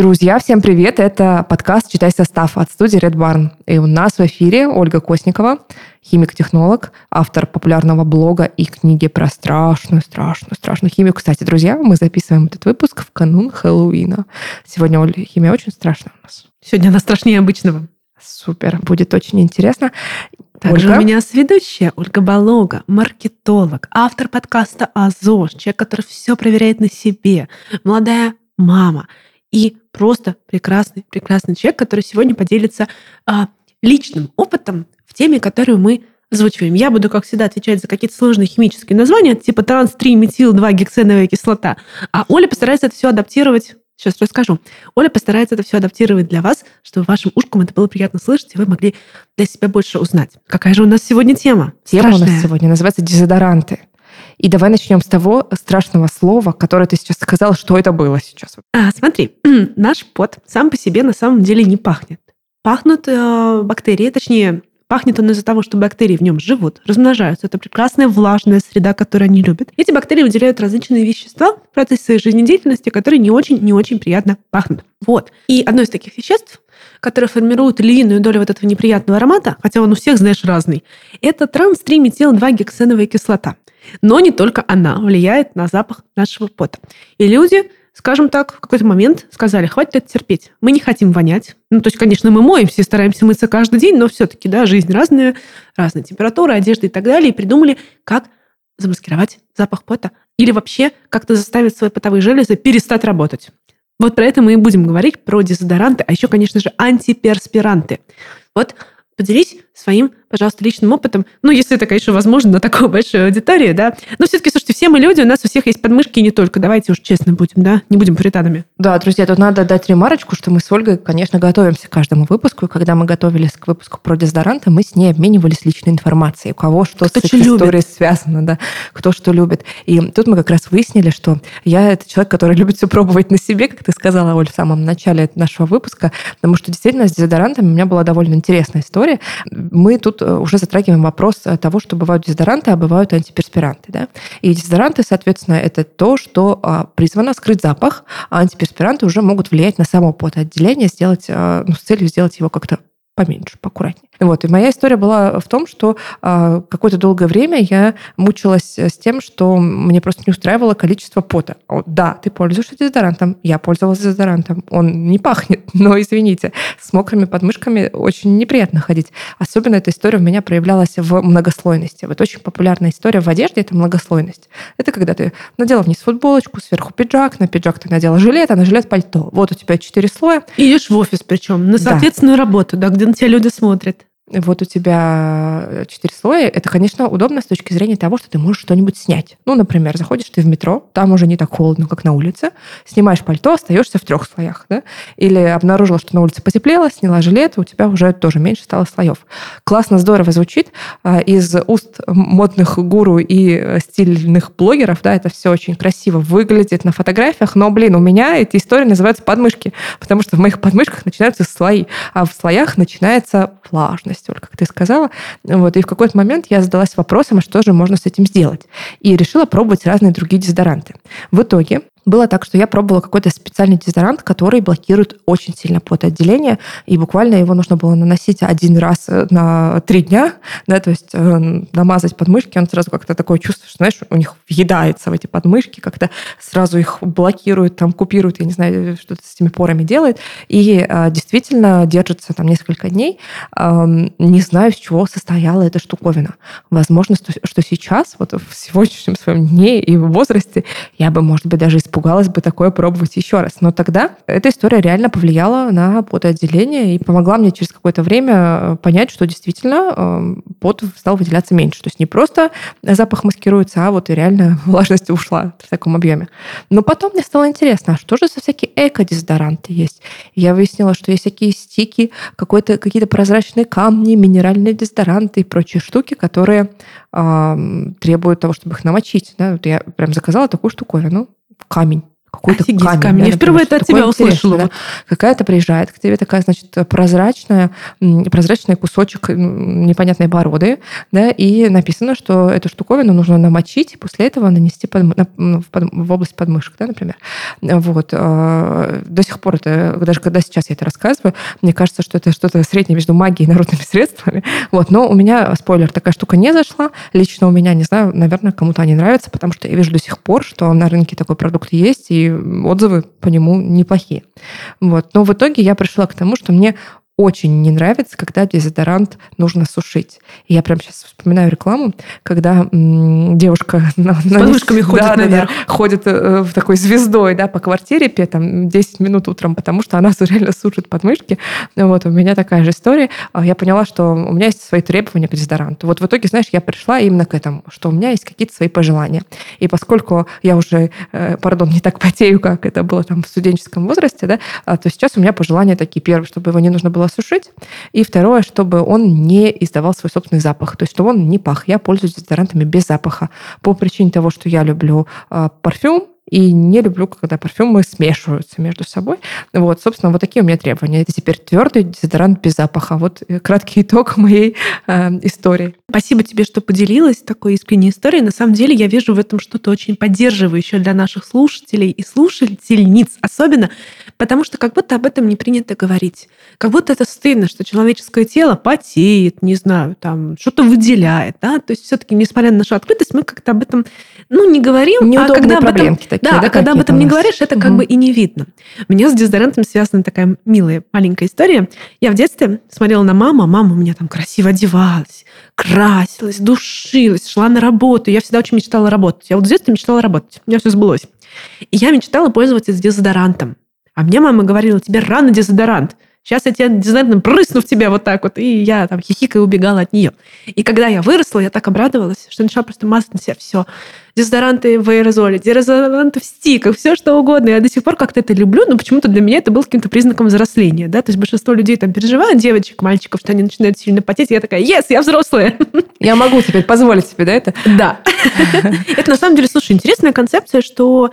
Друзья, всем привет! Это подкаст «Читай состав» от студии Red Barn. И у нас в эфире Ольга Косникова, химик-технолог, автор популярного блога и книги про страшную, страшную, страшную химию. Кстати, друзья, мы записываем этот выпуск в канун Хэллоуина. Сегодня, Оля, химия очень страшная у нас. Сегодня она страшнее обычного. Супер, будет очень интересно. Также Ольга? у меня сведущая Ольга Балога, маркетолог, автор подкаста «Азош», человек, который все проверяет на себе, молодая мама – и просто прекрасный, прекрасный человек, который сегодня поделится а, личным опытом в теме, которую мы озвучиваем. Я буду, как всегда, отвечать за какие-то сложные химические названия, типа транс-3-метил-2-гексеновая кислота. А Оля постарается это все адаптировать Сейчас расскажу. Оля постарается это все адаптировать для вас, чтобы вашим ушкам это было приятно слышать, и вы могли для себя больше узнать. Какая же у нас сегодня тема? Тема Страшная. у нас сегодня называется дезодоранты. И давай начнем с того страшного слова, которое ты сейчас сказала, что это было сейчас. А, смотри, наш пот сам по себе на самом деле не пахнет. Пахнут э, бактерии, точнее, пахнет он из-за того, что бактерии в нем живут, размножаются. Это прекрасная влажная среда, которую они любят. Эти бактерии выделяют различные вещества в процессе своей жизнедеятельности, которые не очень-не очень приятно пахнут. Вот. И одно из таких веществ, которое формирует львиную долю вот этого неприятного аромата, хотя он у всех, знаешь, разный, это транс-3-метил-2-гексеновая кислота. Но не только она влияет на запах нашего пота. И люди, скажем так, в какой-то момент сказали, хватит это терпеть. Мы не хотим вонять. Ну, то есть, конечно, мы моемся и стараемся мыться каждый день, но все-таки, да, жизнь разная, разная температура, одежда и так далее. И придумали, как замаскировать запах пота. Или вообще как-то заставить свои потовые железы перестать работать. Вот про это мы и будем говорить, про дезодоранты, а еще, конечно же, антиперспиранты. Вот поделись своим, пожалуйста, личным опытом. Ну, если это, конечно, возможно на такой большой аудитории, да. Но все-таки, слушайте, все мы люди, у нас у всех есть подмышки и не только. Давайте уж честно будем, да, не будем пуританами. Да, друзья, тут надо дать ремарочку, что мы с Ольгой, конечно, готовимся к каждому выпуску, и когда мы готовились к выпуску про дезодоранты, мы с ней обменивались личной информацией, у кого что кто с этой любит. историей связано, да, кто что любит. И тут мы как раз выяснили, что я это человек, который любит все пробовать на себе, как ты сказала, Оль, в самом начале нашего выпуска, потому что действительно с дезодорантами у меня была довольно интересная история мы тут э, уже затрагиваем вопрос э, того, что бывают дезодоранты, а бывают антиперспиранты. Да? И дезодоранты, соответственно, это то, что а, призвано скрыть запах, а антиперспиранты уже могут влиять на само потоотделение, сделать, а, ну, с целью сделать его как-то поменьше, поаккуратнее. Вот. И моя история была в том, что э, какое-то долгое время я мучилась с тем, что мне просто не устраивало количество пота. Да, ты пользуешься дезодорантом, я пользовалась дезодорантом. Он не пахнет, но, извините, с мокрыми подмышками очень неприятно ходить. Особенно эта история у меня проявлялась в многослойности. Вот очень популярная история в одежде – это многослойность. Это когда ты надела вниз футболочку, сверху пиджак, на пиджак ты надела жилет, а на жилет пальто. Вот у тебя четыре слоя. И идешь в офис причем, на соответственную да. работу, да, где на тебя люди смотрят вот у тебя э, четыре слоя, это, конечно, удобно с точки зрения того, что ты можешь что-нибудь снять. Ну, например, заходишь ты в метро, там уже не так холодно, как на улице, снимаешь пальто, остаешься в трех слоях, да? Или обнаружила, что на улице потеплело, сняла жилет, у тебя уже тоже меньше стало слоев. Классно, здорово звучит. А, из уст модных гуру и э, стильных блогеров, да, это все очень красиво выглядит на фотографиях, но, блин, у меня эти истории называются подмышки, потому что в моих подмышках начинаются слои, а в слоях начинается влажность столько, как ты сказала. Вот, и в какой-то момент я задалась вопросом, а что же можно с этим сделать? И решила пробовать разные другие дезодоранты. В итоге было так, что я пробовала какой-то специальный дезодорант, который блокирует очень сильно потоотделение, и буквально его нужно было наносить один раз э, на три дня, да, то есть э, намазать подмышки, он сразу как-то такое чувство, что, знаешь, у них въедается в эти подмышки, как-то сразу их блокирует, там, купирует, я не знаю, что-то с этими порами делает, и э, действительно держится там несколько дней. Э, не знаю, с чего состояла эта штуковина. Возможно, что сейчас, вот в сегодняшнем своем дне и в возрасте, я бы, может быть, даже испугалась бы такое пробовать еще раз. Но тогда эта история реально повлияла на потоотделение и помогла мне через какое-то время э, понять, что действительно э, пот стал выделяться меньше. То есть не просто запах маскируется, а вот и реально влажность ушла в таком объеме. Но потом мне стало интересно, а что же за всякие эко-дезодоранты есть? Я выяснила, что есть всякие стики, какие-то прозрачные камни, минеральные дезодоранты и прочие штуки, которые требуют того, чтобы их намочить. Да? Вот я прям заказала такую штуковину камень какой-то камень. камень. Я впервые это от тебя услышала. да. Какая-то приезжает к тебе такая, значит, прозрачная, прозрачный кусочек непонятной породы, да, и написано, что эту штуковину нужно намочить и после этого нанести под- на- в, под- в область подмышек, да, например. Вот. э, До сих пор это, даже когда сейчас я это рассказываю, мне кажется, что это что-то среднее между магией и народными средствами. Вот. Но у меня, спойлер, такая штука не зашла. Лично у меня, не знаю, наверное, кому-то они нравятся, потому что я вижу до сих пор, что на рынке такой продукт есть, и отзывы по нему неплохие. Вот. Но в итоге я пришла к тому, что мне очень не нравится, когда дезодорант нужно сушить. И я прям сейчас вспоминаю рекламу, когда м, девушка на, С подмышками ходит да, да, да, наверх. ходит э, в такой звездой да, по квартире там 10 минут утром, потому что она реально сушит подмышки. Вот, у меня такая же история. А Я поняла, что у меня есть свои требования к дезодоранту. Вот в итоге, знаешь, я пришла именно к этому, что у меня есть какие-то свои пожелания. И поскольку я уже, э, пардон, не так потею, как это было там в студенческом возрасте, да, а, то сейчас у меня пожелания такие. Первое, чтобы его не нужно было сушить. И второе, чтобы он не издавал свой собственный запах. То есть, чтобы он не пах. Я пользуюсь дезодорантами без запаха по причине того, что я люблю а, парфюм, и не люблю, когда парфюмы смешиваются между собой. Вот, собственно, вот такие у меня требования. Это теперь твердый дезодорант без запаха. Вот э, краткий итог моей э, истории. Спасибо тебе, что поделилась такой искренней историей. На самом деле я вижу в этом что-то очень поддерживающее для наших слушателей и слушательниц особенно, потому что как будто об этом не принято говорить. Как будто это стыдно, что человеческое тело потеет, не знаю, там что-то выделяет. Да? То есть все-таки, несмотря на нашу открытость, мы как-то об этом ну, не говорим. Неудобные а когда об этом, такие, да, да, а когда об этом не говоришь, это как Мгм. бы и не видно. У меня с дезодорантом связана такая милая маленькая история. Я в детстве смотрела на маму, а мама у меня там красиво одевалась, красилась, душилась, шла на работу. Я всегда очень мечтала работать. Я вот в детстве мечтала работать. У меня все сбылось. И я мечтала пользоваться дезодорантом. А мне мама говорила, тебе рано дезодорант. Сейчас я тебя дезодорантом прысну в тебя вот так вот. И я там хихикая убегала от нее. И когда я выросла, я так обрадовалась, что начала просто мазать на себя все. Дезодоранты в аэрозоле, дезодоранты в стиках, все что угодно. Я до сих пор как-то это люблю, но почему-то для меня это было каким-то признаком взросления. Да? То есть большинство людей там переживают, девочек, мальчиков, что они начинают сильно потеть. Я такая, yes, я взрослая. Я могу теперь позволить себе, да, это? Да. Это на самом деле, слушай, интересная концепция, что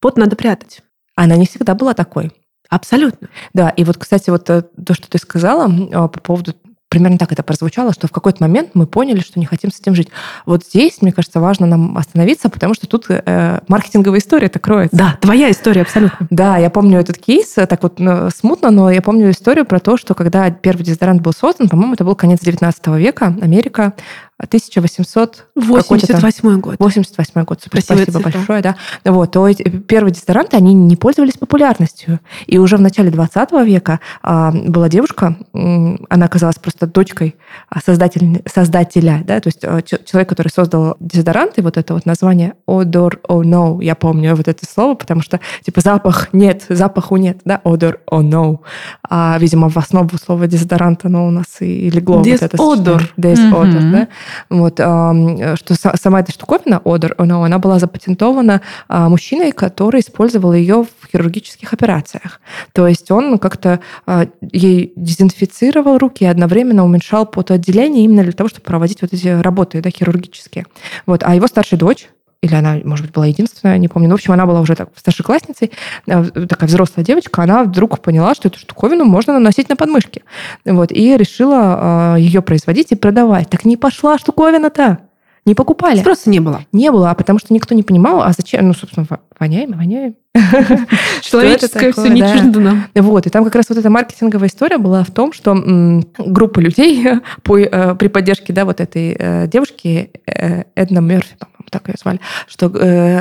пот надо прятать. Она не всегда была такой. Абсолютно. Да, и вот, кстати, вот э, то, что ты сказала э, по поводу примерно так это прозвучало, что в какой-то момент мы поняли, что не хотим с этим жить. Вот здесь, мне кажется, важно нам остановиться, потому что тут э, маркетинговая история-то кроется. Да, твоя история абсолютно. Да, я помню этот кейс, э, так вот ну, смутно, но я помню историю про то, что когда первый дезодорант был создан, по-моему, это был конец 19 века, Америка, 1800 какой-то там- 88 год. 88 год, супер, Красивая спасибо цифра. большое, да. Вот, то эти первые дезодоранты, они не пользовались популярностью. И уже в начале 20 века а, была девушка, она оказалась просто дочкой а, создатель, создателя, да, то есть а, человек, который создал дезодорант, и вот это вот название odor oh no, я помню вот это слово, потому что типа запах нет, запаху нет, да, odor oh no. А, видимо, в основу слова дезодорант оно у нас и легло. вот это. Дезодор, Мгм. да. Вот, что са- сама эта штуковина, одер, она была запатентована а, мужчиной, который использовал ее в хирургических операциях. То есть он как-то а, ей дезинфицировал руки и одновременно уменьшал потоотделение именно для того, чтобы проводить вот эти работы да, хирургические. Вот. А его старшая дочь, или она, может быть, была единственная, не помню. Ну, в общем, она была уже так старшеклассницей, э, такая взрослая девочка, она вдруг поняла, что эту штуковину можно наносить на подмышки. Вот, и решила э, ее производить и продавать. Так не пошла штуковина-то. Не покупали. Спроса не было. Не было, а потому что никто не понимал, а зачем, ну, собственно, воняем, и воняем. Человеческое все не чуждо нам. Вот, и там как раз вот эта маркетинговая история была в том, что группа людей э, при поддержке да, вот этой э, девушки, э, Эдна Мерфи, по-моему, так ее звали, что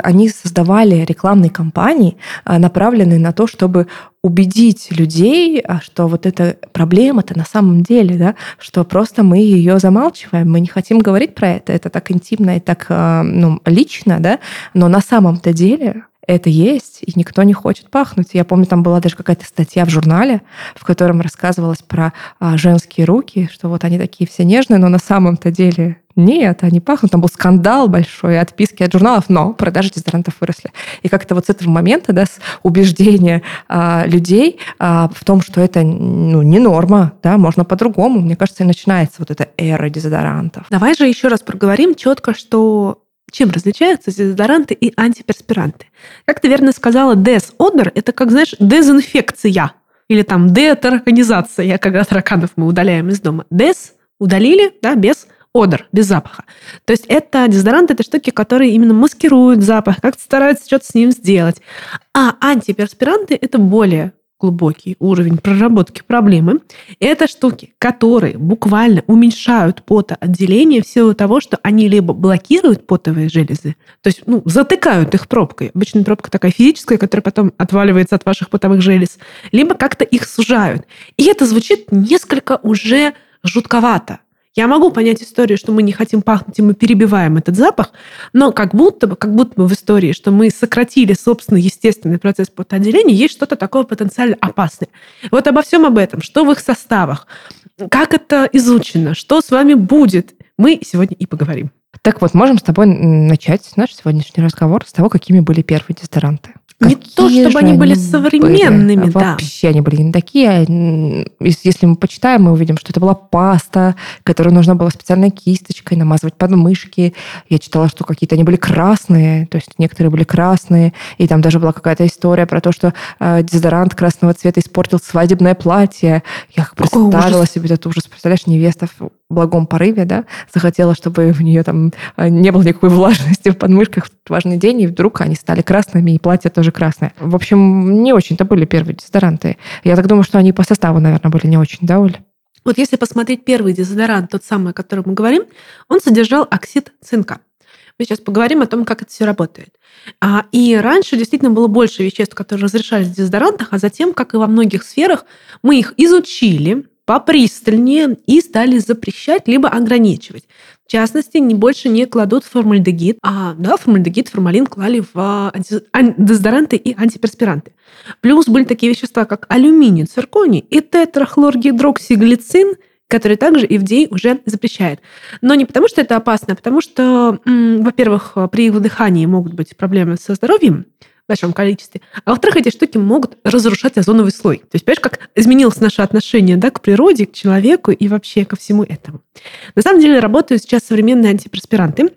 они создавали рекламные кампании, направленные на то, чтобы убедить людей, а, что вот эта проблема-то на самом деле, да, что просто мы ее замалчиваем, мы не хотим говорить про это, это так интимно и так ну, лично, да, но на самом-то деле это есть, и никто не хочет пахнуть. Я помню, там была даже какая-то статья в журнале, в котором рассказывалось про а, женские руки, что вот они такие все нежные, но на самом-то деле нет, они пахнут. Там был скандал большой, отписки от журналов, но продажи дезодорантов выросли. И как-то вот с этого момента, да, с убеждения а, людей а, в том, что это ну, не норма, да, можно по-другому, мне кажется, и начинается вот эта эра дезодорантов. Давай же еще раз проговорим четко, что чем различаются дезодоранты и антиперспиранты? Как ты верно сказала, дезодор – это, как знаешь, дезинфекция или там деторганизация, когда тараканов мы удаляем из дома. Дез удалили, да, без одор, без запаха. То есть это дезодоранты, это штуки, которые именно маскируют запах, как-то стараются что-то с ним сделать. А антиперспиранты – это более глубокий уровень проработки проблемы. Это штуки, которые буквально уменьшают потоотделение в силу того, что они либо блокируют потовые железы, то есть ну, затыкают их пробкой. Обычно пробка такая физическая, которая потом отваливается от ваших потовых желез, либо как-то их сужают. И это звучит несколько уже жутковато. Я могу понять историю, что мы не хотим пахнуть, и мы перебиваем этот запах, но как будто бы, как будто бы в истории, что мы сократили собственный естественный процесс потоотделения, есть что-то такое потенциально опасное. Вот обо всем об этом, что в их составах, как это изучено, что с вами будет, мы сегодня и поговорим. Так вот, можем с тобой начать наш сегодняшний разговор с того, какими были первые дезодоранты. Не то, чтобы они были современными, были. да. Вообще они были не такие. Если мы почитаем, мы увидим, что это была паста, которую нужно было специальной кисточкой намазывать под мышки. Я читала, что какие-то они были красные, то есть некоторые были красные, и там даже была какая-то история про то, что э, дезодорант красного цвета испортил свадебное платье. Я представила ужас. себе этот ужас. Представляешь, невеста благом порыве, да, захотела, чтобы в нее там э, не было никакой влажности в подмышках в важный день, и вдруг они стали красными, и платье тоже красное. В общем, не очень-то были первые дезодоранты. Я так думаю, что они по составу, наверное, были не очень, да, Оль? Вот если посмотреть первый дезодорант, тот самый, о котором мы говорим, он содержал оксид цинка. Мы сейчас поговорим о том, как это все работает. А, и раньше действительно было больше веществ, которые разрешались в дезодорантах, а затем, как и во многих сферах, мы их изучили, попристальнее и стали запрещать либо ограничивать. В частности, не больше не кладут формальдегид, а да, формальдегид, формалин клали в а, дезодоранты и антиперспиранты. Плюс были такие вещества, как алюминий, цирконий и тетрахлоргидроксиглицин, который также FDA уже запрещает. Но не потому, что это опасно, а потому что, во-первых, при их вдыхании могут быть проблемы со здоровьем, большом количестве. А во-вторых, эти штуки могут разрушать озоновый слой. То есть, понимаешь, как изменилось наше отношение да, к природе, к человеку и вообще ко всему этому. На самом деле работают сейчас современные антиперспиранты,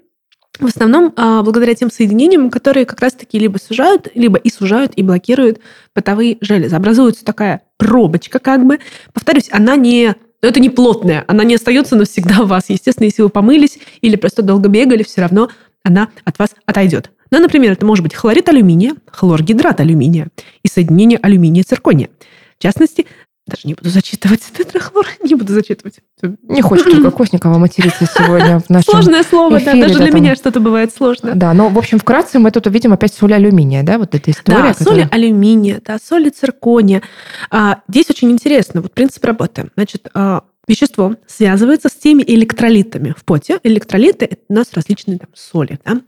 в основном а, благодаря тем соединениям, которые как раз-таки либо сужают, либо и сужают, и блокируют потовые железы. Образуется такая пробочка как бы. Повторюсь, она не это не плотная, она не остается навсегда у вас. Естественно, если вы помылись или просто долго бегали, все равно она от вас отойдет. Ну, например, это может быть хлорид алюминия, хлоргидрат алюминия и соединение алюминия и циркония. В частности, даже не буду зачитывать тетрахлор, не буду зачитывать. Не хочет только Косникова материться сегодня в нашем Сложное слово, эфире, да, даже да, для там... меня что-то бывает сложно. Да, но, в общем, вкратце мы тут увидим опять соли алюминия, да, вот эта история. Да, которая... соли алюминия, да, соли циркония. А, здесь очень интересно, вот принцип работы. Значит, а, вещество связывается с теми электролитами в поте. Электролиты – это у нас различные там, соли. Да?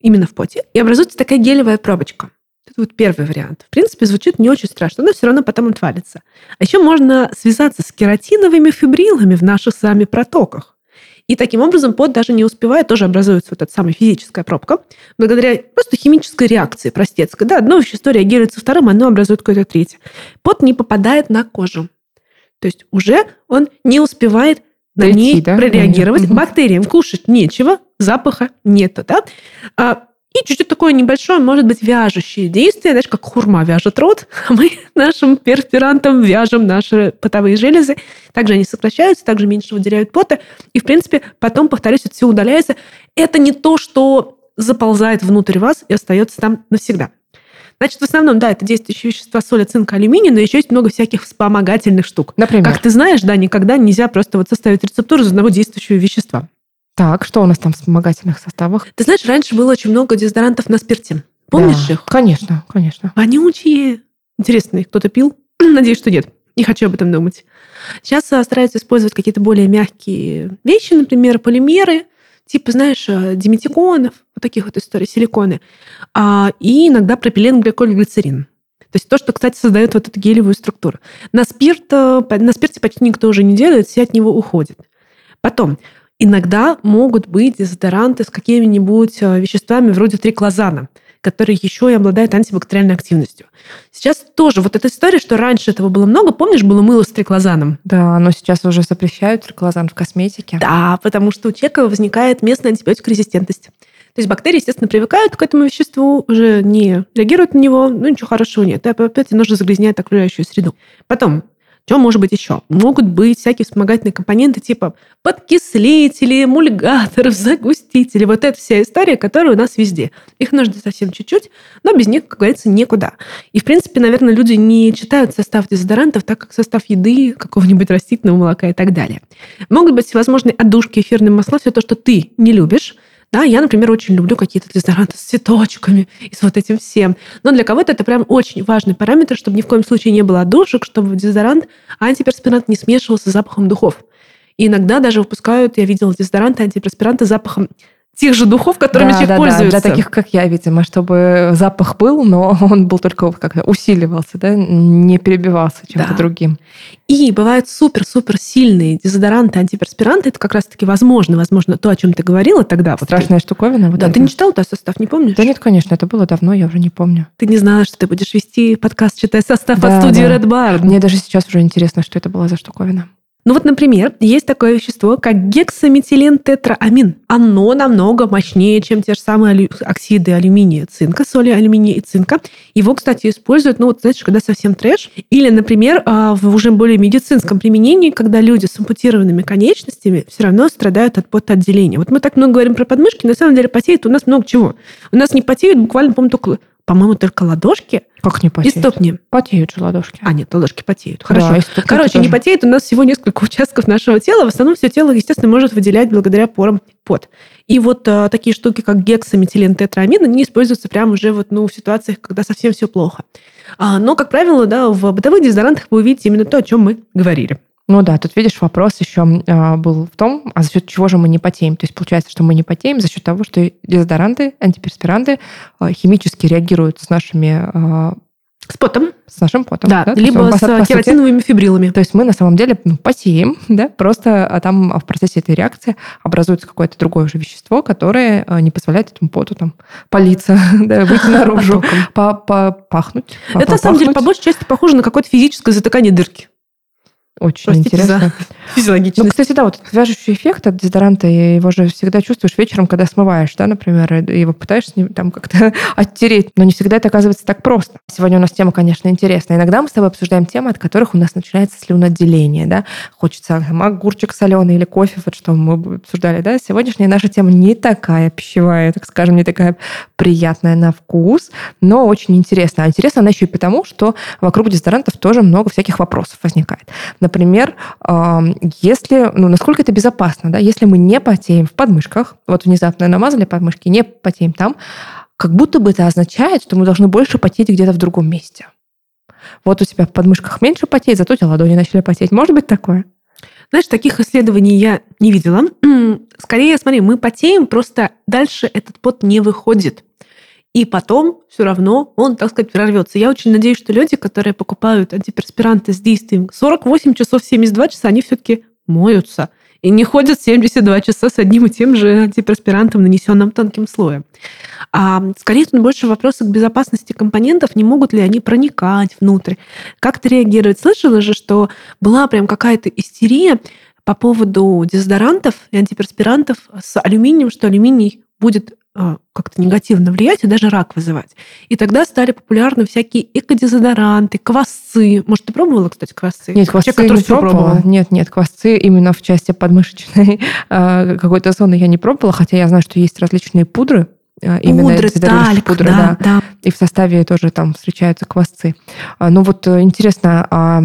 именно в поте, и образуется такая гелевая пробочка. Это вот первый вариант. В принципе, звучит не очень страшно, но все равно потом отвалится. А еще можно связаться с кератиновыми фибрилами в наших с вами протоках. И таким образом пот даже не успевает, тоже образуется вот эта самая физическая пробка, благодаря просто химической реакции простецкой. Да, одно вещество реагирует со вторым, оно образует какое-то третье. Пот не попадает на кожу. То есть уже он не успевает на Дойти, ней да? прореагировать. Угу. Бактериям кушать нечего, запаха нету. Да? А, и чуть-чуть такое небольшое, может быть, вяжущее действие, знаешь, как хурма вяжет рот, а мы нашим перспирантом вяжем наши потовые железы. Также они сокращаются, также меньше выделяют пота. И, в принципе, потом, повторюсь, это все удаляется. Это не то, что заползает внутрь вас и остается там навсегда. Значит, в основном, да, это действующие вещества соли, цинка, алюминия, но еще есть много всяких вспомогательных штук. Например? Как ты знаешь, да, никогда нельзя просто вот составить рецептуру из одного действующего вещества. Так, что у нас там в вспомогательных составах? Ты знаешь, раньше было очень много дезодорантов на спирте. Помнишь да, их? Конечно, конечно. Вонючие. Интересно, их кто-то пил? Надеюсь, что нет. Не хочу об этом думать. Сейчас а, стараются использовать какие-то более мягкие вещи, например, полимеры, типа, знаешь, э, диметиконов, вот таких вот историй, силиконы, а, и иногда пропилен, гликоль, глицерин. То есть то, что, кстати, создает вот эту гелевую структуру. На, спирт, э, на спирте почти никто уже не делает, все от него уходят. Потом, иногда могут быть дезодоранты с какими-нибудь э, веществами вроде триклозана – который еще и обладает антибактериальной активностью. Сейчас тоже вот эта история, что раньше этого было много, помнишь, было мыло с триклозаном? Да, но сейчас уже запрещают триклозан в косметике. Да, потому что у человека возникает местная антибиотикорезистентность. То есть бактерии, естественно, привыкают к этому веществу, уже не реагируют на него, ну ничего хорошего нет. И опять немножко загрязняет окружающую среду. Потом, что может быть еще? Могут быть всякие вспомогательные компоненты типа подкислители, эмульгаторов, загустители. Вот эта вся история, которая у нас везде. Их нужно совсем чуть-чуть, но без них, как говорится, никуда. И, в принципе, наверное, люди не читают состав дезодорантов, так как состав еды, какого-нибудь растительного молока и так далее. Могут быть всевозможные отдушки, эфирные масла, все то, что ты не любишь, да, я, например, очень люблю какие-то дезодоранты с цветочками и с вот этим всем. Но для кого-то это прям очень важный параметр, чтобы ни в коем случае не было душек, чтобы дезодорант, антиперспирант не смешивался с запахом духов. И иногда даже выпускают, я видела дезодоранты, антиперспиранты с запахом тех же духов, которыми да, человек да, пользуется. Да, для таких, как я, видимо, чтобы запах был, но он был только как-то усиливался, да, не перебивался чем-то да. другим. И бывают супер-супер сильные дезодоранты, антиперспиранты. Это как раз-таки возможно, возможно, то, о чем ты говорила тогда. Страшная вот штуковина. Вот да, это. ты не читал тот состав, не помнишь? Да нет, конечно, это было давно, я уже не помню. Ты не знала, что ты будешь вести подкаст, читая состав да, от студии да. Red Bar. Мне даже сейчас уже интересно, что это была за штуковина. Ну вот, например, есть такое вещество, как гексаметилентетраамин. Оно намного мощнее, чем те же самые алю... оксиды алюминия, цинка, соли алюминия и цинка. Его, кстати, используют, ну вот, знаешь, когда совсем трэш. Или, например, а, в уже более медицинском применении, когда люди с ампутированными конечностями все равно страдают от потоотделения. Вот мы так много говорим про подмышки, на самом деле потеет у нас много чего. У нас не потеют буквально, по-моему, только по-моему, только ладошки. Как не потеют? И стопни. Потеют же ладошки. А, нет, ладошки потеют. Хорошо. Да, Короче, тоже. не потеет. У нас всего несколько участков нашего тела. В основном все тело, естественно, может выделять благодаря порам пот. И вот а, такие штуки, как гексаметилен тетраамин, они используются прямо уже вот, ну, в ситуациях, когда совсем все плохо. А, но, как правило, да, в бытовых дезодорантах вы увидите именно то, о чем мы говорили. Ну да, тут видишь, вопрос еще э, был в том, а за счет чего же мы не потеем. То есть получается, что мы не потеем за счет того, что дезодоранты, антиперспиранты э, химически реагируют с нашими э, с потом. С нашим потом. Да, да? либо есть, с по, кератиновыми фибрилами. То есть мы на самом деле ну, потеем, да, просто а там в процессе этой реакции образуется какое-то другое уже вещество, которое не позволяет этому поту там палиться, да, выйти наружу, пахнуть. Это на самом деле по большей части похоже на какое-то физическое затыкание дырки. Очень Простите интересно. За физиологичность. Ну, кстати, да, вот этот вяжущий эффект от дезодоранта, его же всегда чувствуешь вечером, когда смываешь, да, например, и его пытаешься там как-то оттереть. Но не всегда это оказывается так просто. Сегодня у нас тема, конечно, интересная. Иногда мы с тобой обсуждаем темы, от которых у нас начинается слюноотделение, да. Хочется там, огурчик соленый или кофе, вот что мы обсуждали, да. Сегодняшняя наша тема не такая пищевая, так скажем, не такая приятная на вкус, но очень интересная. А интересна она еще и потому, что вокруг дезодорантов тоже много всяких вопросов возникает. Например, если, ну, насколько это безопасно, да, если мы не потеем в подмышках, вот внезапно намазали подмышки, не потеем там, как будто бы это означает, что мы должны больше потеть где-то в другом месте. Вот у тебя в подмышках меньше потеет, зато у тебя ладони начали потеть. Может быть такое? Знаешь, таких исследований я не видела. Скорее, смотри, мы потеем, просто дальше этот пот не выходит и потом все равно он, так сказать, прорвется. Я очень надеюсь, что люди, которые покупают антиперспиранты с действием 48 часов, 72 часа, они все-таки моются и не ходят 72 часа с одним и тем же антиперспирантом, нанесенным тонким слоем. А скорее тут больше вопросы к безопасности компонентов, не могут ли они проникать внутрь, как-то реагировать. Слышала же, что была прям какая-то истерия по поводу дезодорантов и антиперспирантов с алюминием, что алюминий будет как-то негативно влиять и даже рак вызывать. И тогда стали популярны всякие экодезодоранты, квасцы. Может, ты пробовала, кстати, квасцы? Нет, квасцы Человек, не пробовала. Пробовал. Нет, нет, квасцы именно в части подмышечной а, какой-то зоны я не пробовала, хотя я знаю, что есть различные пудры, а, именно пудры, тальк, пудры, да, да. да. И в составе тоже там встречаются квасцы. Ну вот э, интересно,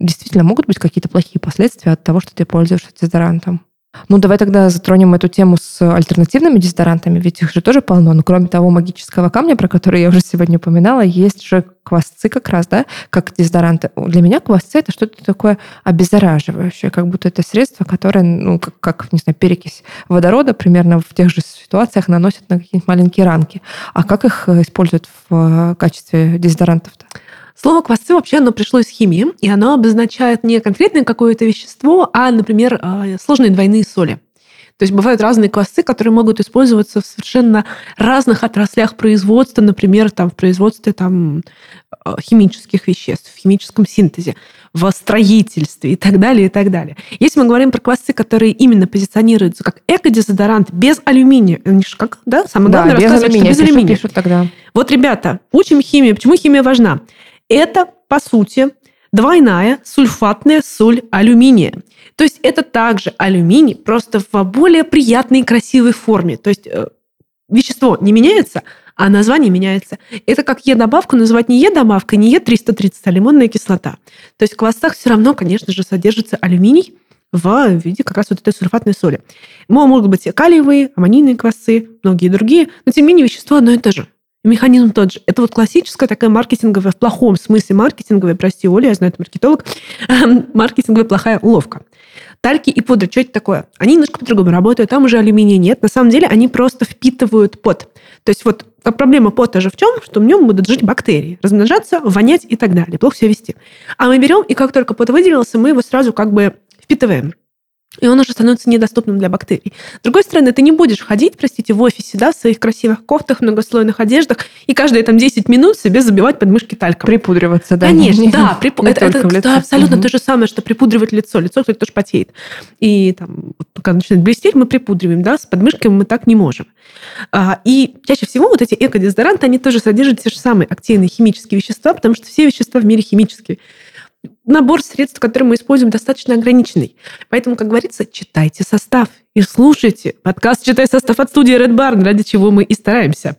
действительно могут быть какие-то плохие последствия от того, что ты пользуешься дезодорантом? Ну, давай тогда затронем эту тему с альтернативными дезодорантами, ведь их же тоже полно. Но кроме того магического камня, про который я уже сегодня упоминала, есть же квасцы как раз, да, как дезодоранты. Для меня квасцы это что-то такое обеззараживающее, как будто это средство, которое, ну, как, как не знаю, перекись водорода примерно в тех же ситуациях наносят на какие-нибудь маленькие ранки. А как их используют в качестве дезодорантов-то? Слово квасцы вообще оно пришло из химии, и оно обозначает не конкретное какое-то вещество, а, например, а, сложные двойные соли. То есть бывают разные квасцы, которые могут использоваться в совершенно разных отраслях производства, например, там, в производстве там, а, химических веществ, в химическом синтезе. в строительстве и так далее, и так далее. Если мы говорим про квасцы, которые именно позиционируются как эко-дезодорант без алюминия, они же как, да, самое главное да, без алюминия, что без алюминия. Пишут тогда. Вот, ребята, учим химию. Почему химия важна? Это, по сути, двойная сульфатная соль алюминия. То есть это также алюминий, просто в более приятной и красивой форме. То есть э, вещество не меняется, а название меняется. Это как Е-добавку называть не Е-добавкой, не Е330, а лимонная кислота. То есть в квасцах все равно, конечно же, содержится алюминий в виде как раз вот этой сульфатной соли. Могут быть калиевые, аммонийные квасцы, многие другие, но тем не менее вещество одно и то же. Механизм тот же. Это вот классическая такая маркетинговая, в плохом смысле маркетинговая, прости, Оля, я знаю, ты маркетолог, маркетинговая плохая уловка. Тальки и пудры, что это такое? Они немножко по-другому работают, там уже алюминия нет. На самом деле они просто впитывают пот. То есть вот проблема пота же в чем? Что в нем будут жить бактерии, размножаться, вонять и так далее, плохо себя вести. А мы берем, и как только пот выделился, мы его сразу как бы впитываем и он уже становится недоступным для бактерий. С другой стороны, ты не будешь ходить, простите, в офисе, да, в своих красивых кофтах, многослойных одеждах, и каждые там 10 минут себе забивать подмышки тальком. Припудриваться, да. Конечно, да. Припу... Это, это, это абсолютно угу. то же самое, что припудривать лицо. Лицо, кстати, тоже потеет. И там, пока начинает блестеть, мы припудриваем, да, с подмышками мы так не можем. А, и чаще всего вот эти эко-дезодоранты, они тоже содержат те же самые активные химические вещества, потому что все вещества в мире химические набор средств, которые мы используем, достаточно ограниченный. Поэтому, как говорится, читайте состав и слушайте подкаст «Читай состав» от студии Red Barn, ради чего мы и стараемся.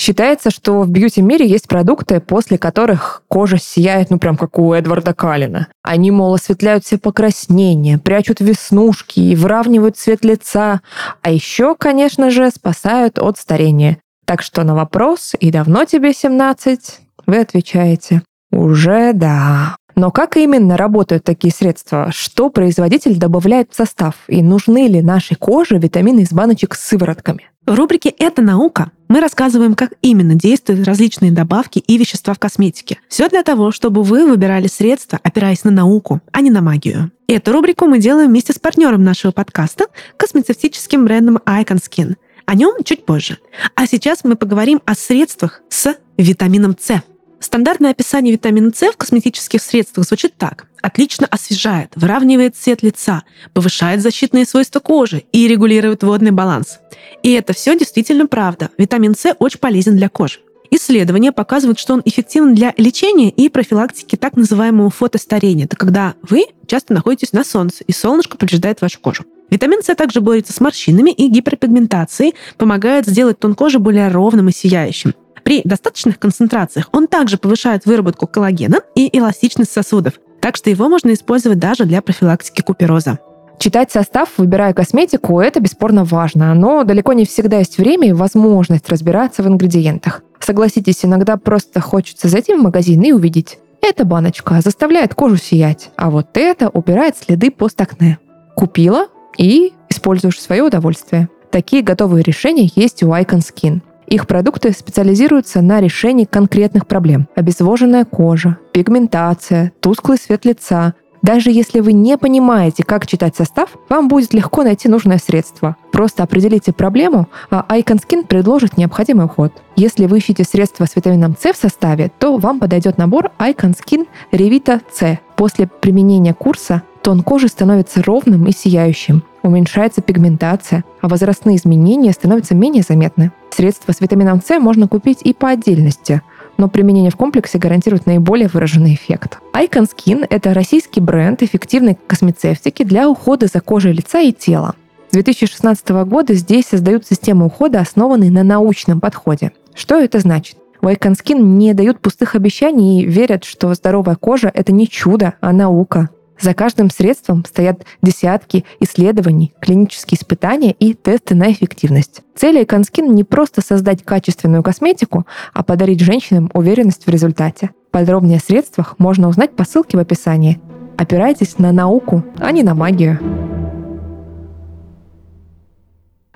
Считается, что в бьюти-мире есть продукты, после которых кожа сияет, ну, прям как у Эдварда Каллина. Они, мол, осветляют все покраснения, прячут веснушки и выравнивают цвет лица. А еще, конечно же, спасают от старения. Так что на вопрос «И давно тебе 17?» вы отвечаете «Уже да». Но как именно работают такие средства? Что производитель добавляет в состав? И нужны ли нашей коже витамины из баночек с сыворотками? В рубрике «Это наука» мы рассказываем, как именно действуют различные добавки и вещества в косметике. Все для того, чтобы вы выбирали средства, опираясь на науку, а не на магию. Эту рубрику мы делаем вместе с партнером нашего подкаста, космецевтическим брендом Icon Skin. О нем чуть позже. А сейчас мы поговорим о средствах с витамином С. Стандартное описание витамина С в косметических средствах звучит так. Отлично освежает, выравнивает цвет лица, повышает защитные свойства кожи и регулирует водный баланс. И это все действительно правда. Витамин С очень полезен для кожи. Исследования показывают, что он эффективен для лечения и профилактики так называемого фотостарения. Это когда вы часто находитесь на солнце, и солнышко повреждает вашу кожу. Витамин С также борется с морщинами и гиперпигментацией, помогает сделать тон кожи более ровным и сияющим. При достаточных концентрациях он также повышает выработку коллагена и эластичность сосудов, так что его можно использовать даже для профилактики купероза. Читать состав, выбирая косметику, это бесспорно важно, но далеко не всегда есть время и возможность разбираться в ингредиентах. Согласитесь, иногда просто хочется зайти в магазин и увидеть. Эта баночка заставляет кожу сиять, а вот это убирает следы постакне. Купила и используешь в свое удовольствие. Такие готовые решения есть у Icon Skin. Их продукты специализируются на решении конкретных проблем. Обезвоженная кожа, пигментация, тусклый цвет лица. Даже если вы не понимаете, как читать состав, вам будет легко найти нужное средство. Просто определите проблему, а Icon Skin предложит необходимый уход. Если вы ищете средства с витамином С в составе, то вам подойдет набор Icon Skin Revita C. После применения курса тон кожи становится ровным и сияющим, уменьшается пигментация, а возрастные изменения становятся менее заметны. Средства с витамином С можно купить и по отдельности, но применение в комплексе гарантирует наиболее выраженный эффект. Icon Skin – это российский бренд эффективной космецевтики для ухода за кожей лица и тела. С 2016 года здесь создают систему ухода, основанные на научном подходе. Что это значит? В Icon Skin не дают пустых обещаний и верят, что здоровая кожа – это не чудо, а наука. За каждым средством стоят десятки исследований, клинические испытания и тесты на эффективность. Цель Iconskin не просто создать качественную косметику, а подарить женщинам уверенность в результате. Подробнее о средствах можно узнать по ссылке в описании. Опирайтесь на науку, а не на магию.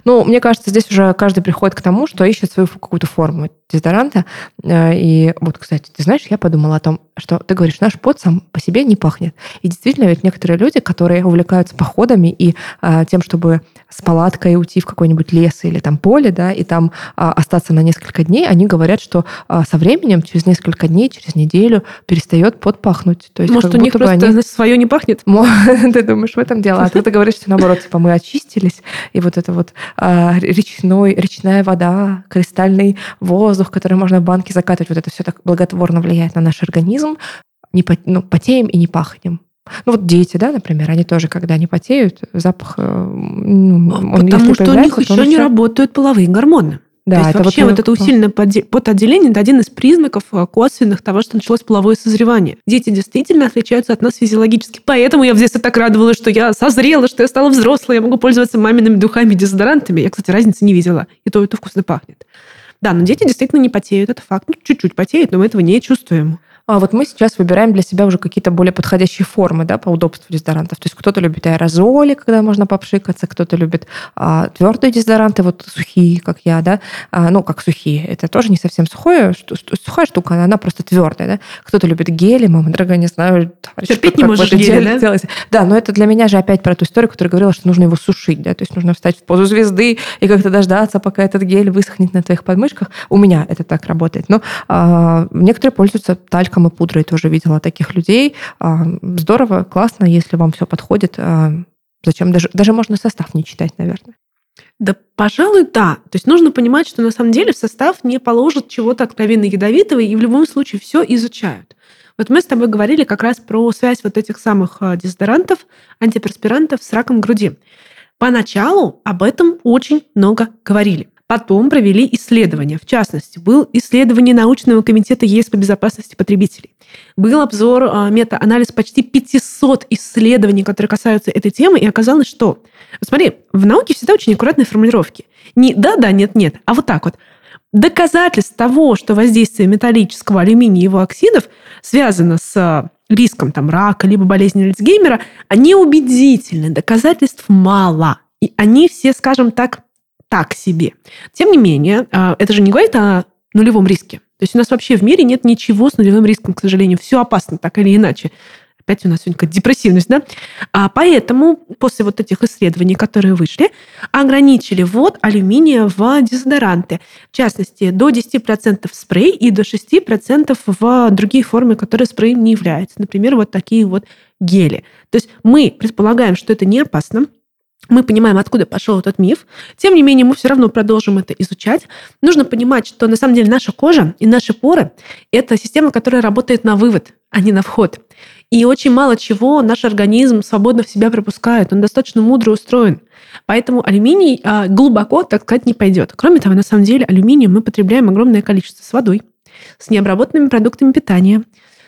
Ну, мне кажется, здесь уже каждый приходит к тому, что ищет свою какую-то форму дезодоранта. Э, и вот, кстати, ты знаешь, я подумала о том, что ты говоришь, наш пот сам по себе не пахнет. И действительно, ведь некоторые люди, которые увлекаются походами и а, тем, чтобы с палаткой уйти в какой-нибудь лес или там поле, да, и там а, остаться на несколько дней, они говорят, что а, со временем, через несколько дней, через неделю перестает пот пахнуть. То есть, Может, у них просто они... свое не пахнет? Ты думаешь, в этом дело? А ты говоришь, что наоборот, типа мы очистились, и вот это вот а, речной, речная вода, кристальный воздух, который можно в банке закатывать, вот это все так благотворно влияет на наш организм. Не ну, потеем и не пахнем. Ну вот дети, да, например, они тоже, когда не потеют, запах, э, ну, он, Потому что у них еще не все... работают половые гормоны. Да, То есть это вообще вот, вот это усиленное потоотделение – это один из признаков э, косвенных того, что началось половое созревание. Дети действительно отличаются от нас физиологически. Поэтому я в детстве так радовалась, что я созрела, что я стала взрослой, я могу пользоваться мамиными духами, дезодорантами. Я, кстати, разницы не видела. И то, и то вкусно пахнет. Да, но дети действительно не потеют, это факт. Ну, чуть-чуть потеют, но мы этого не чувствуем. А вот мы сейчас выбираем для себя уже какие-то более подходящие формы да, по удобству дезодорантов. То есть кто-то любит аэрозоли, когда можно попшикаться, кто-то любит а, твердые дезодоранты, вот сухие, как я, да, а, ну, как сухие. Это тоже не совсем сухое, сухая штука, она просто твердая, да. Кто-то любит гели, мама дорогая, не знаю, Терпеть не можешь гели, да? Делать. Да, но это для меня же опять про ту историю, которая говорила, что нужно его сушить, да, то есть нужно встать в позу звезды и как-то дождаться, пока этот гель высохнет на твоих подмышках. У меня это так работает. Но а, некоторые пользуются тальком и пудрой тоже видела таких людей. А, здорово, классно, если вам все подходит. А, зачем даже, даже можно состав не читать, наверное. Да, пожалуй, да. То есть нужно понимать, что на самом деле в состав не положат чего-то откровенно ядовитого, и в любом случае все изучают. Вот мы с тобой говорили как раз про связь вот этих самых а, дезодорантов, антиперспирантов с раком груди. Поначалу об этом очень много говорили. Потом провели исследования. В частности, был исследование научного комитета ЕС по безопасности потребителей. Был обзор, а, мета-анализ почти 500 исследований, которые касаются этой темы, и оказалось, что... Смотри, в науке всегда очень аккуратные формулировки. Не «да-да, нет-нет», а вот так вот. Доказательств того, что воздействие металлического алюминия и его оксидов связано с а, риском там, рака либо болезни Альцгеймера, они убедительны. Доказательств мало. И они все, скажем так, так себе. Тем не менее, а, это же не говорит о нулевом риске. То есть у нас вообще в мире нет ничего с нулевым риском, к сожалению. Все опасно, так или иначе. Опять у нас сегодня депрессивность, да? А поэтому после вот этих исследований, которые вышли, ограничили ввод алюминия в дезодоранты. В частности, до 10% в спрей и до 6% в другие формы, которые спреем не являются. Например, вот такие вот гели. То есть мы предполагаем, что это не опасно, мы понимаем, откуда пошел этот миф. Тем не менее, мы все равно продолжим это изучать. Нужно понимать, что на самом деле наша кожа и наши поры – это система, которая работает на вывод, а не на вход. И очень мало чего наш организм свободно в себя пропускает. Он достаточно мудро устроен. Поэтому алюминий а, глубоко, так сказать, не пойдет. Кроме того, на самом деле алюминия мы потребляем огромное количество с водой, с необработанными продуктами питания,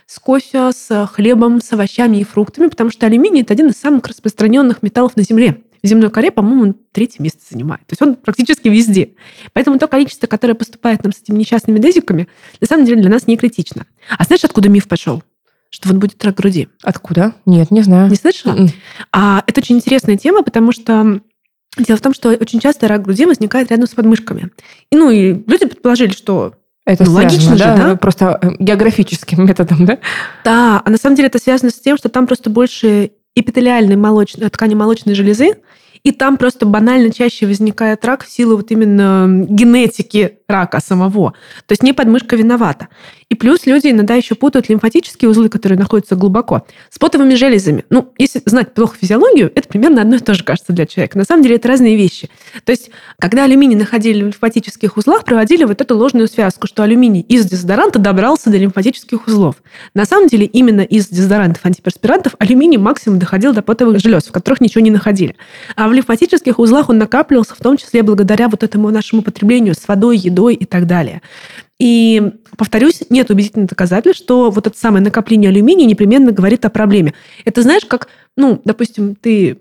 с кофе, с хлебом, с овощами и фруктами, потому что алюминий – это один из самых распространенных металлов на Земле в земной коре, по-моему, третье место занимает. То есть он практически везде. Поэтому то количество, которое поступает нам с этими несчастными дезиками, на самом деле для нас не критично. А знаешь, откуда миф пошел? Что вот будет рак груди. Откуда? Нет, не знаю. Не слышала? Mm-mm. А, это очень интересная тема, потому что дело в том, что очень часто рак груди возникает рядом с подмышками. И, ну, и люди предположили, что это ну, связано, логично да? же, да? Просто э, географическим методом, да? Да, а на самом деле это связано с тем, что там просто больше эпителиальной молочной, ткани молочной железы, и там просто банально чаще возникает рак в силу вот именно генетики рака самого. То есть не подмышка виновата. И плюс люди иногда еще путают лимфатические узлы, которые находятся глубоко, с потовыми железами. Ну, если знать плохо физиологию, это примерно одно и то же кажется для человека. На самом деле это разные вещи. То есть, когда алюминий находили в лимфатических узлах, проводили вот эту ложную связку, что алюминий из дезодоранта добрался до лимфатических узлов. На самом деле именно из дезодорантов, антиперспирантов алюминий максимум доходил до потовых желез, в которых ничего не находили. А в лимфатических узлах он накапливался в том числе благодаря вот этому нашему потреблению с водой, едой и так далее. И, повторюсь, нет убедительных доказательств, что вот это самое накопление алюминия непременно говорит о проблеме. Это знаешь, как, ну, допустим, ты,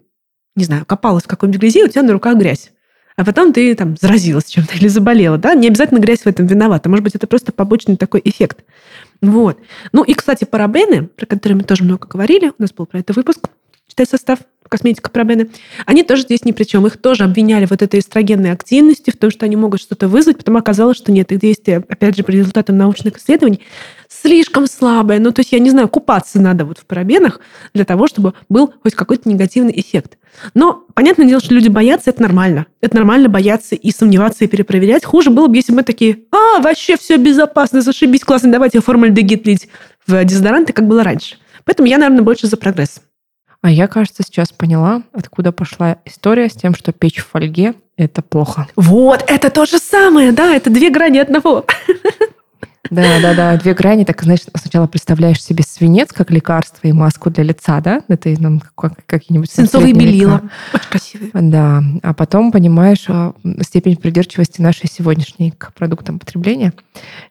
не знаю, копалась в какой-нибудь грязи, у тебя на руках грязь. А потом ты там заразилась чем-то или заболела, да? Не обязательно грязь в этом виновата. Может быть, это просто побочный такой эффект. Вот. Ну и, кстати, парабены, про которые мы тоже много говорили, у нас был про это выпуск, читать состав косметика Пробены, они тоже здесь ни при чем. Их тоже обвиняли вот этой эстрогенной активностью, в том, что они могут что-то вызвать, потом оказалось, что нет, их действие, опять же, по результатам научных исследований, слишком слабое. Ну, то есть, я не знаю, купаться надо вот в парабенах для того, чтобы был хоть какой-то негативный эффект. Но, понятное дело, что люди боятся, это нормально. Это нормально бояться и сомневаться, и перепроверять. Хуже было бы, если бы мы такие, а, вообще все безопасно, зашибись, классно, давайте формальдегид лить в дезодоранты, как было раньше. Поэтому я, наверное, больше за прогресс. А я, кажется, сейчас поняла, откуда пошла история с тем, что печь в фольге – это плохо. Вот, это то же самое, да, это две грани одного. Да, да, да, две грани. Так, значит, сначала представляешь себе свинец как лекарство и маску для лица, да? Это нам какие-нибудь... Свинцовые белила. Очень красивые. Да. А потом понимаешь а, степень придирчивости нашей сегодняшней к продуктам потребления.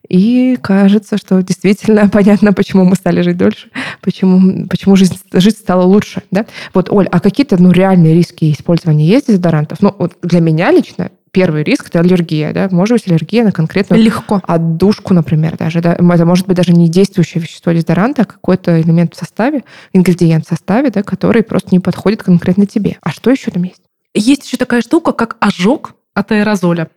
И кажется, что действительно понятно, почему мы стали жить дольше, почему, почему жизнь, жизнь стала лучше. Да? Вот, Оль, а какие-то ну, реальные риски использования есть дезодорантов? Ну, вот для меня лично первый риск – это аллергия. Да? Может быть аллергия на конкретную Легко. отдушку, например, даже. Да? Это может быть даже не действующее вещество дезодоранта, а какой-то элемент в составе, ингредиент в составе, да, который просто не подходит конкретно тебе. А что еще там есть? Есть еще такая штука, как ожог от аэрозоля.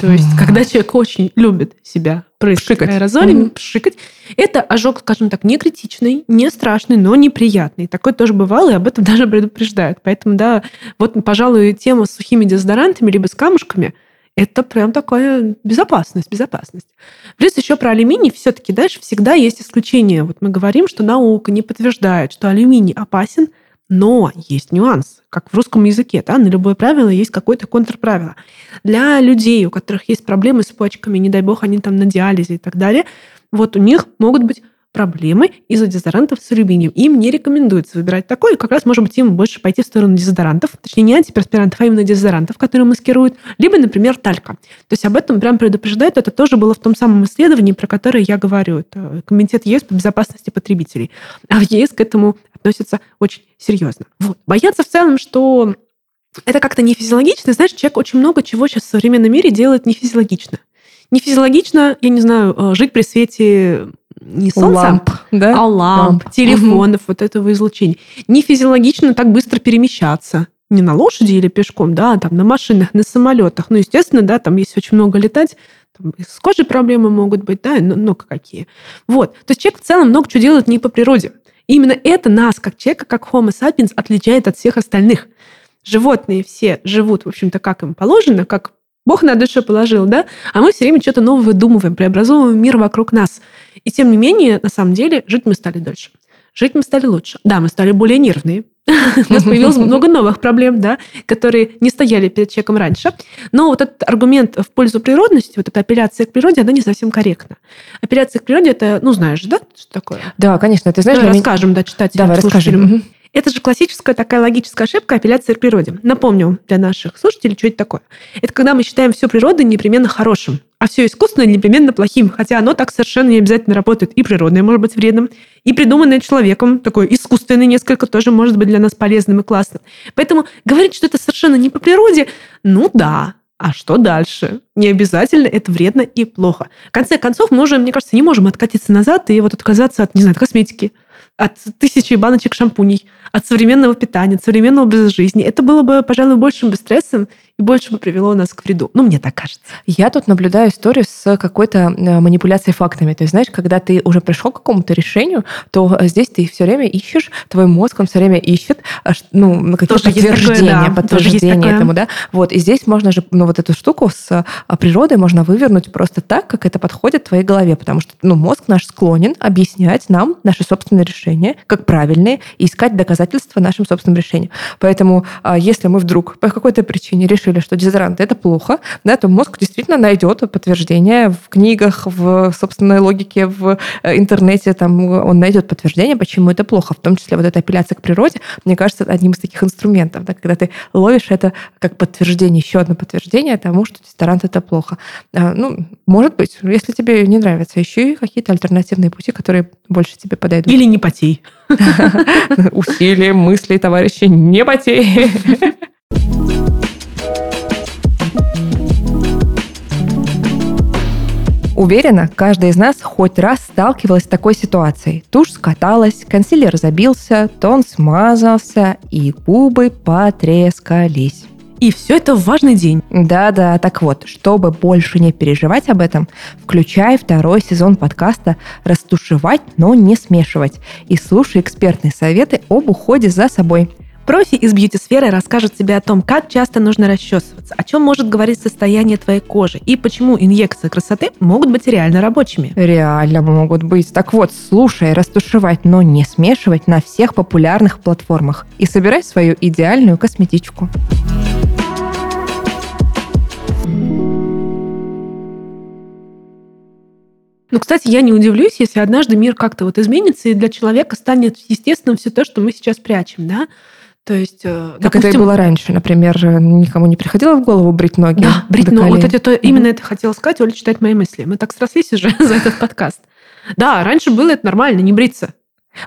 То есть, когда человек очень любит себя прыскать аэрозолем, mm-hmm. пшикать, это ожог, скажем так, не критичный, не страшный, но неприятный. Такое тоже бывало, и об этом даже предупреждают. Поэтому, да, вот, пожалуй, тема с сухими дезодорантами либо с камушками – это прям такая безопасность, безопасность. Плюс еще про алюминий все-таки дальше всегда есть исключения. Вот мы говорим, что наука не подтверждает, что алюминий опасен – но есть нюанс, как в русском языке, да, на любое правило есть какое-то контрправило. Для людей, у которых есть проблемы с почками, не дай бог, они там на диализе и так далее, вот у них могут быть проблемы из-за дезодорантов с алюминием. Им не рекомендуется выбирать такой, как раз, может быть, им больше пойти в сторону дезодорантов, точнее, не антиперспирантов, а именно дезодорантов, которые маскируют, либо, например, талька. То есть об этом прям предупреждают, это тоже было в том самом исследовании, про которое я говорю. Это Комитет ЕС по безопасности потребителей. А в ЕС к этому относятся очень серьезно. Вот. Бояться в целом, что это как-то не физиологично. Знаешь, человек очень много чего сейчас в современном мире делает не физиологично. Не физиологично, я не знаю, э, жить при свете не солнца, ламп, да? а ламп, ламп. телефонов, угу. вот этого излучения. Не физиологично так быстро перемещаться. Не на лошади или пешком, да, а там на машинах, на самолетах. Ну, естественно, да, там если очень много летать, там, с кожей проблемы могут быть, да, но, но какие. Вот. То есть человек в целом много чего делает не по природе. Именно это нас, как человека, как Homo sapiens, отличает от всех остальных. Животные все живут, в общем-то, как им положено, как Бог на душе положил, да? А мы все время что-то новое выдумываем, преобразовываем мир вокруг нас. И тем не менее, на самом деле, жить мы стали дольше. Жить мы стали лучше. Да, мы стали более нервные, у нас появилось много новых проблем, да, которые не стояли перед человеком раньше. Но вот этот аргумент в пользу природности, вот эта апелляция к природе, она не совсем корректна. Апелляция к природе это, ну, знаешь, да, что такое? Да, конечно, ты знаешь. Давай расскажем, да, читателям, Давай расскажем. Это же классическая такая логическая ошибка апелляции к природе. Напомню для наших слушателей, что это такое. Это когда мы считаем все природой непременно хорошим, а все искусственное непременно плохим, хотя оно так совершенно не обязательно работает. И природное может быть вредным, и придуманное человеком, такое искусственное несколько, тоже может быть для нас полезным и классным. Поэтому говорить, что это совершенно не по природе, ну да, а что дальше? Не обязательно это вредно и плохо. В конце концов, мы уже, мне кажется, не можем откатиться назад и вот отказаться от, не знаю, от косметики, от тысячи баночек шампуней, от современного питания, от современного образа жизни. Это было бы, пожалуй, большим бы стрессом и больше бы привело нас к вреду. Ну, мне так кажется. Я тут наблюдаю историю с какой-то э, манипуляцией фактами. То есть, знаешь, когда ты уже пришел к какому-то решению, то здесь ты все время ищешь, твой мозг, он все время ищет ну, какие-то подтверждения, такое, да. подтверждения этому, да. Вот, и здесь можно же, ну, вот эту штуку с э, природой можно вывернуть просто так, как это подходит твоей голове, потому что, ну, мозг наш склонен объяснять нам наши собственные решения, как правильные, и искать доказательства нашим собственным решениям. Поэтому, если мы вдруг по какой-то причине решили, что дезодорант это плохо, да, то мозг действительно найдет подтверждение в книгах, в собственной логике, в э, интернете, там он найдет подтверждение, почему это плохо. В том числе вот эта апелляция к природе, мне кажется, одним из таких инструментов, да, когда ты ловишь это как подтверждение, еще одно подтверждение тому, что дезодорант это плохо. А, ну, может быть, если тебе не нравится, ищи какие-то альтернативные пути, которые больше тебе подойдут. Или не потей. Усилием мыслей, товарищи, не потей. Уверена, каждый из нас хоть раз сталкивалась с такой ситуацией. Тушь скаталась, консилер забился, тон смазался, и губы потрескались. И все это в важный день. Да-да, так вот, чтобы больше не переживать об этом, включай второй сезон подкаста «Растушевать, но не смешивать» и слушай экспертные советы об уходе за собой. Профи из бьюти-сферы расскажут тебе о том, как часто нужно расчесываться, о чем может говорить состояние твоей кожи и почему инъекции красоты могут быть реально рабочими. Реально могут быть. Так вот, слушай, растушевать, но не смешивать на всех популярных платформах и собирай свою идеальную косметичку. Ну, кстати, я не удивлюсь, если однажды мир как-то вот изменится, и для человека станет естественным все то, что мы сейчас прячем, да? То есть, э, как допустим, это и было раньше, например, никому не приходило в голову брить ноги. Да, брить ноги. Вот это то, именно это хотела сказать, Оля читает мои мысли. Мы так срослись уже за этот подкаст. Да, раньше было это нормально, не бриться.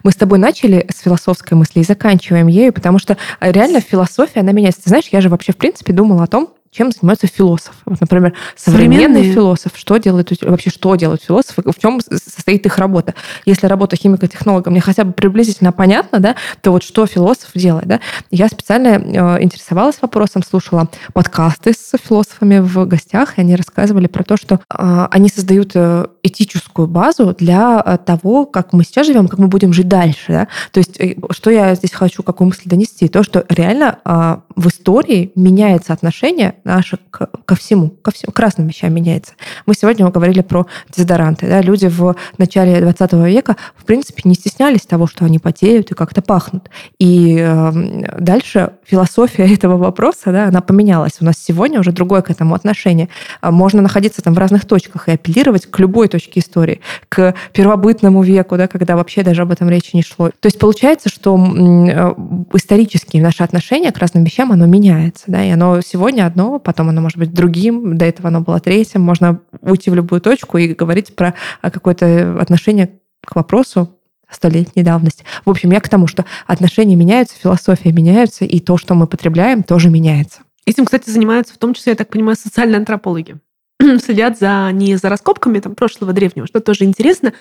Мы с тобой начали с философской мысли и заканчиваем ею, потому что э, реально философия, она меняется. Ты знаешь, я же вообще, в принципе, думала о том, чем занимаются философы. Вот, например, современный Современные. философ, что делает вообще что делают философы, в чем состоит их работа. Если работа химико-технолога мне хотя бы приблизительно понятно, да, то вот что философ делает, да. Я специально э, интересовалась вопросом, слушала подкасты с философами в гостях, и они рассказывали про то, что э, они создают э, этическую базу для э, того, как мы сейчас живем, как мы будем жить дальше, да. То есть э, что я здесь хочу, какую мысль донести, то, что реально э, в истории меняется отношение наше ко всему, ко всему, к разным вещам меняется. Мы сегодня говорили про дезодоранты. Да? Люди в начале 20 века, в принципе, не стеснялись того, что они потеют и как-то пахнут. И э, дальше философия этого вопроса, да, она поменялась. У нас сегодня уже другое к этому отношение. А можно находиться там в разных точках и апеллировать к любой точке истории, к первобытному веку, да, когда вообще даже об этом речи не шло. То есть получается, что э, исторически наше отношение к разным вещам, оно меняется. Да, и оно сегодня одно потом оно может быть другим, до этого оно было третьим. Можно уйти в любую точку и говорить про а, какое-то отношение к вопросу столетней давности. В общем, я к тому, что отношения меняются, философия меняется, и то, что мы потребляем, тоже меняется. Этим, кстати, занимаются в том числе, я так понимаю, социальные антропологи. следят за не за раскопками там, прошлого древнего, что тоже интересно,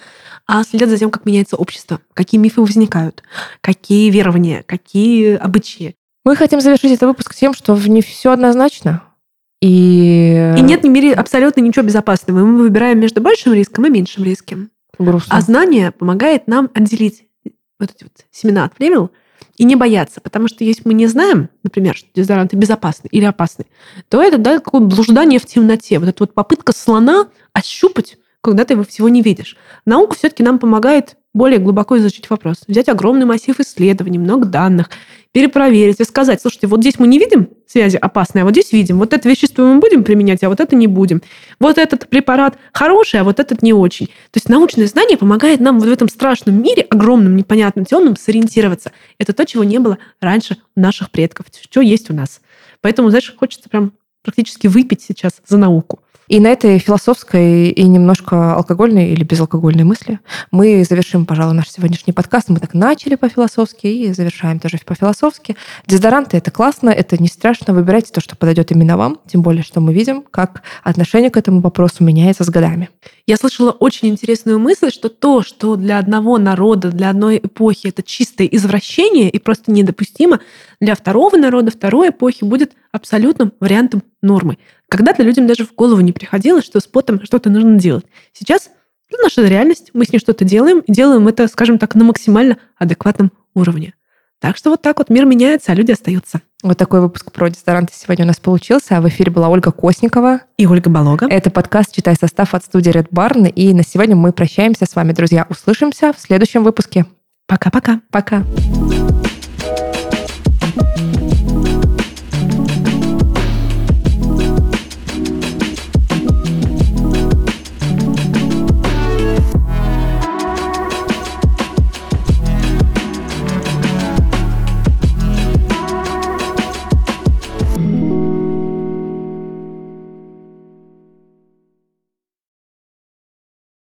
а следят за тем, как меняется общество, какие мифы возникают, какие верования, какие обычаи. Мы хотим завершить этот выпуск тем, что не все однозначно. И... и нет в мире абсолютно ничего безопасного. Мы выбираем между большим риском и меньшим риском. Грустно. А знание помогает нам отделить вот эти вот семена от плевел и не бояться. Потому что если мы не знаем, например, что дезодоранты безопасны или опасны, то это да, такое блуждание в темноте. Вот эта вот попытка слона ощупать, когда ты его всего не видишь. Наука все-таки нам помогает более глубоко изучить вопрос, взять огромный массив исследований, много данных, перепроверить и сказать, слушайте, вот здесь мы не видим связи опасные, а вот здесь видим. Вот это вещество мы будем применять, а вот это не будем. Вот этот препарат хороший, а вот этот не очень. То есть научное знание помогает нам вот в этом страшном мире, огромном, непонятном, темном, сориентироваться. Это то, чего не было раньше у наших предков, что есть у нас. Поэтому, знаешь, хочется прям практически выпить сейчас за науку. И на этой философской и немножко алкогольной или безалкогольной мысли мы завершим, пожалуй, наш сегодняшний подкаст. Мы так начали по-философски и завершаем тоже по-философски. Дезодоранты — это классно, это не страшно. Выбирайте то, что подойдет именно вам. Тем более, что мы видим, как отношение к этому вопросу меняется с годами. Я слышала очень интересную мысль, что то, что для одного народа, для одной эпохи это чистое извращение и просто недопустимо, для второго народа, второй эпохи будет абсолютным вариантом нормы. Когда-то людям даже в голову не приходило, что с потом что-то нужно делать. Сейчас это наша реальность, мы с ней что-то делаем, и делаем это, скажем так, на максимально адекватном уровне. Так что вот так вот мир меняется, а люди остаются. Вот такой выпуск про дезодоранты сегодня у нас получился. А в эфире была Ольга Косникова. И Ольга Болога. Это подкаст «Читай состав» от студии Red Barn. И на сегодня мы прощаемся с вами, друзья. Услышимся в следующем выпуске. Пока-пока. Пока. -пока. Пока.